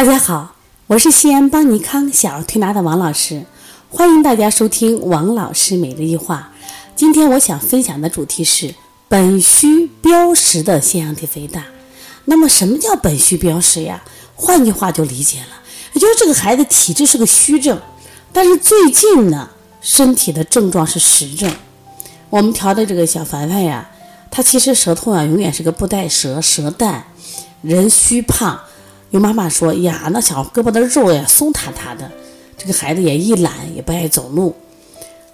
大家好，我是西安邦尼康小儿推拿的王老师，欢迎大家收听王老师每日一话。今天我想分享的主题是本虚标实的腺样体肥大。那么什么叫本虚标实呀？换句话就理解了，也就是这个孩子体质是个虚症，但是最近呢，身体的症状是实症。我们调的这个小凡凡呀，他其实舌头啊永远是个不带舌，舌淡，人虚胖。有妈妈说呀，那小胳膊的肉呀松塌塌的，这个孩子也一懒，也不爱走路。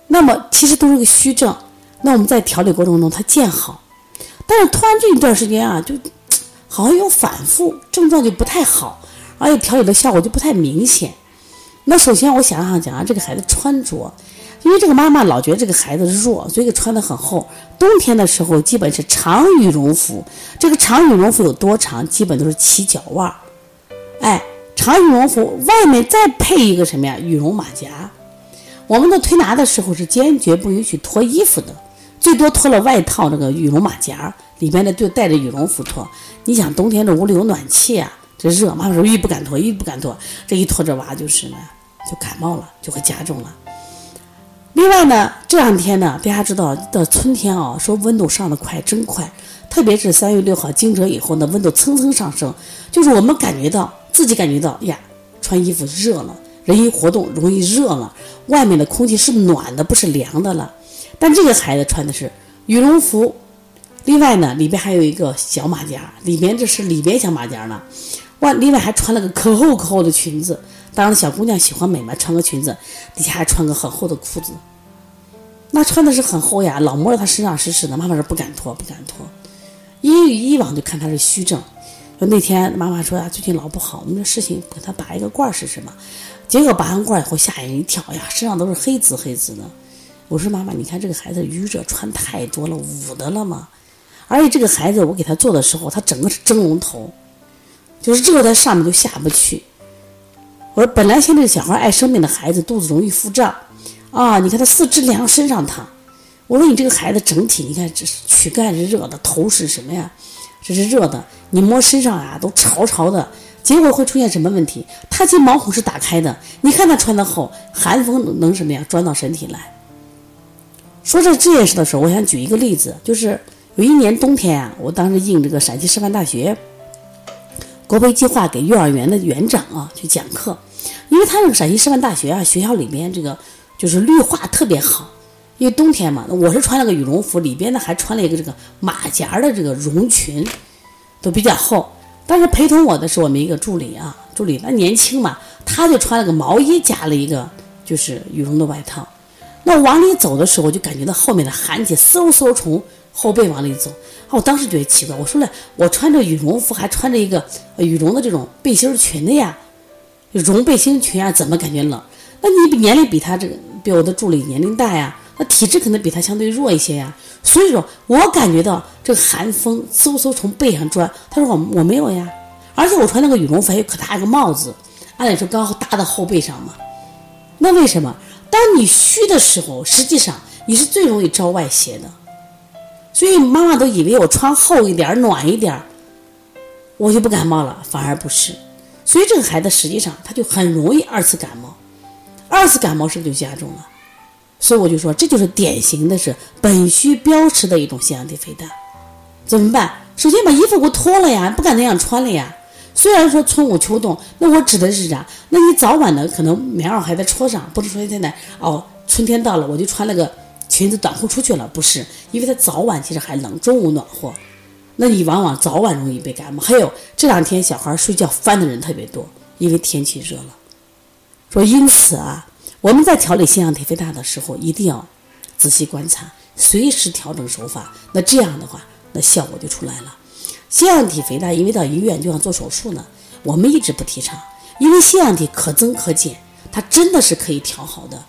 那么其实都是个虚症。那我们在调理过程中，他见好，但是突然这一段时间啊，就 好像有反复，症状就不太好，而且调理的效果就不太明显。那首先我想想讲啊，这个孩子穿着，因为这个妈妈老觉得这个孩子弱，所以穿的很厚。冬天的时候基本是长羽绒服，这个长羽绒服有多长？基本都是齐脚腕儿。哎，长羽绒服外面再配一个什么呀？羽绒马甲。我们的推拿的时候是坚决不允许脱衣服的，最多脱了外套这个羽绒马甲，里边的就带着羽绒服脱。你想冬天这屋里有暖气啊，这热，妈妈说一不敢脱，一不敢脱，这一脱这娃就是呢，就感冒了，就会加重了。另外呢，这两天呢，大家知道到春天啊，说温度上的快，真快，特别是三月六号惊蛰以后呢，温度蹭蹭上升，就是我们感觉到。自己感觉到呀，穿衣服热了，人一活动容易热了，外面的空气是暖的，不是凉的了。但这个孩子穿的是羽绒服，另外呢，里边还有一个小马甲，里边这是里边小马甲呢，外另外还穿了个可厚可厚的裙子。当然，小姑娘喜欢美嘛，穿个裙子，底下还穿个很厚的裤子，那穿的是很厚呀，老摸着她身上湿湿的。妈妈说不敢脱，不敢脱，因为以往就看他是虚症。说那天妈妈说呀，最近老不好，我们这事情给他拔一个罐试试嘛。结果拔完罐以后吓人一跳呀，身上都是黑紫黑紫的。我说妈妈，你看这个孩子淤热穿太多了，捂的了吗？而且这个孩子我给他做的时候，他整个是蒸笼头，就是热在上面都下不去。我说本来现在小孩爱生病的孩子肚子容易腹胀啊，你看他四肢凉，身上烫。我说你这个孩子整体，你看这是躯干是热的，头是什么呀？这是热的，你摸身上啊都潮潮的，结果会出现什么问题？他这毛孔是打开的，你看他穿的厚，寒风能什么呀？钻到身体来。说这这件事的时候，我想举一个例子，就是有一年冬天啊，我当时应这个陕西师范大学国培计划给幼儿园的园长啊去讲课，因为他这个陕西师范大学啊，学校里面这个就是绿化特别好。因为冬天嘛，我是穿了个羽绒服，里边呢还穿了一个这个马甲的这个绒裙，都比较厚。但是陪同我的是我们一个助理啊，助理他年轻嘛，他就穿了个毛衣，加了一个就是羽绒的外套。那往里走的时候，我就感觉到后面的寒气嗖嗖从后背往里走。啊，我当时觉得奇怪，我说了，我穿着羽绒服，还穿着一个羽绒的这种背心裙的呀，绒背心裙啊，怎么感觉冷？那你年龄比他这个比我的助理年龄大呀？体质可能比他相对弱一些呀，所以说我感觉到这个寒风嗖嗖从背上钻。他说我我没有呀，而且我穿那个羽绒服还有可大一个帽子，按理说刚好搭到后背上嘛。那为什么？当你虚的时候，实际上你是最容易招外邪的。所以妈妈都以为我穿厚一点、暖一点，我就不感冒了，反而不是。所以这个孩子实际上他就很容易二次感冒，二次感冒是不是就加重了？所以我就说，这就是典型的是本虚标实的一种腺样体肥大，怎么办？首先把衣服给我脱了呀，不敢那样穿了呀。虽然说春捂秋冻，那我指的是啥？那你早晚的可能棉袄还在戳上，不是说现在哦，春天到了我就穿了个裙子短裤出去了，不是，因为它早晚其实还冷，中午暖和，那你往往早晚容易被感冒。还有这两天小孩睡觉翻的人特别多，因为天气热了。说因此啊。我们在调理腺样体肥大的时候，一定要仔细观察，随时调整手法。那这样的话，那效果就出来了。腺样体肥大，因为到医院就像做手术呢，我们一直不提倡，因为腺样体可增可减，它真的是可以调好的。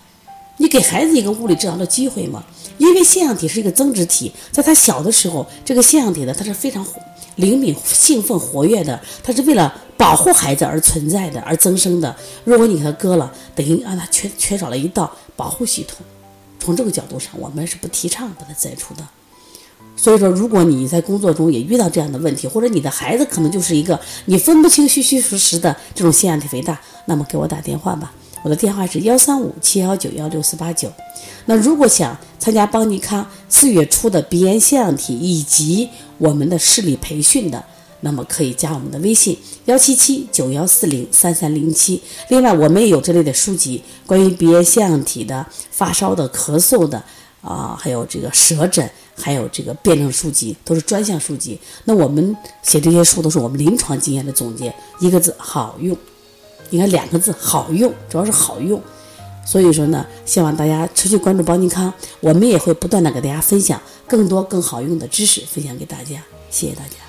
你给孩子一个物理治疗的机会嘛？因为腺样体是一个增殖体，在他小的时候，这个腺样体呢，它是非常灵敏、兴奋、活跃的，它是为了。保护孩子而存在的，而增生的。如果你给他割了，等于让他缺缺少了一道保护系统。从这个角度上，我们是不提倡把它摘除的。所以说，如果你在工作中也遇到这样的问题，或者你的孩子可能就是一个你分不清虚虚实实的这种腺样体肥大，那么给我打电话吧，我的电话是幺三五七幺九幺六四八九。那如果想参加邦尼康四月初的鼻炎腺样体以及我们的视力培训的，那么可以加我们的微信幺七七九幺四零三三零七。另外，我们也有这类的书籍，关于鼻炎腺样体的、发烧的、咳嗽的。啊，还有这个舌诊，还有这个辩证书籍，都是专项书籍。那我们写这些书都是我们临床经验的总结，一个字好用。你看两个字好用，主要是好用。所以说呢，希望大家持续关注邦尼康，我们也会不断的给大家分享更多更好用的知识，分享给大家。谢谢大家。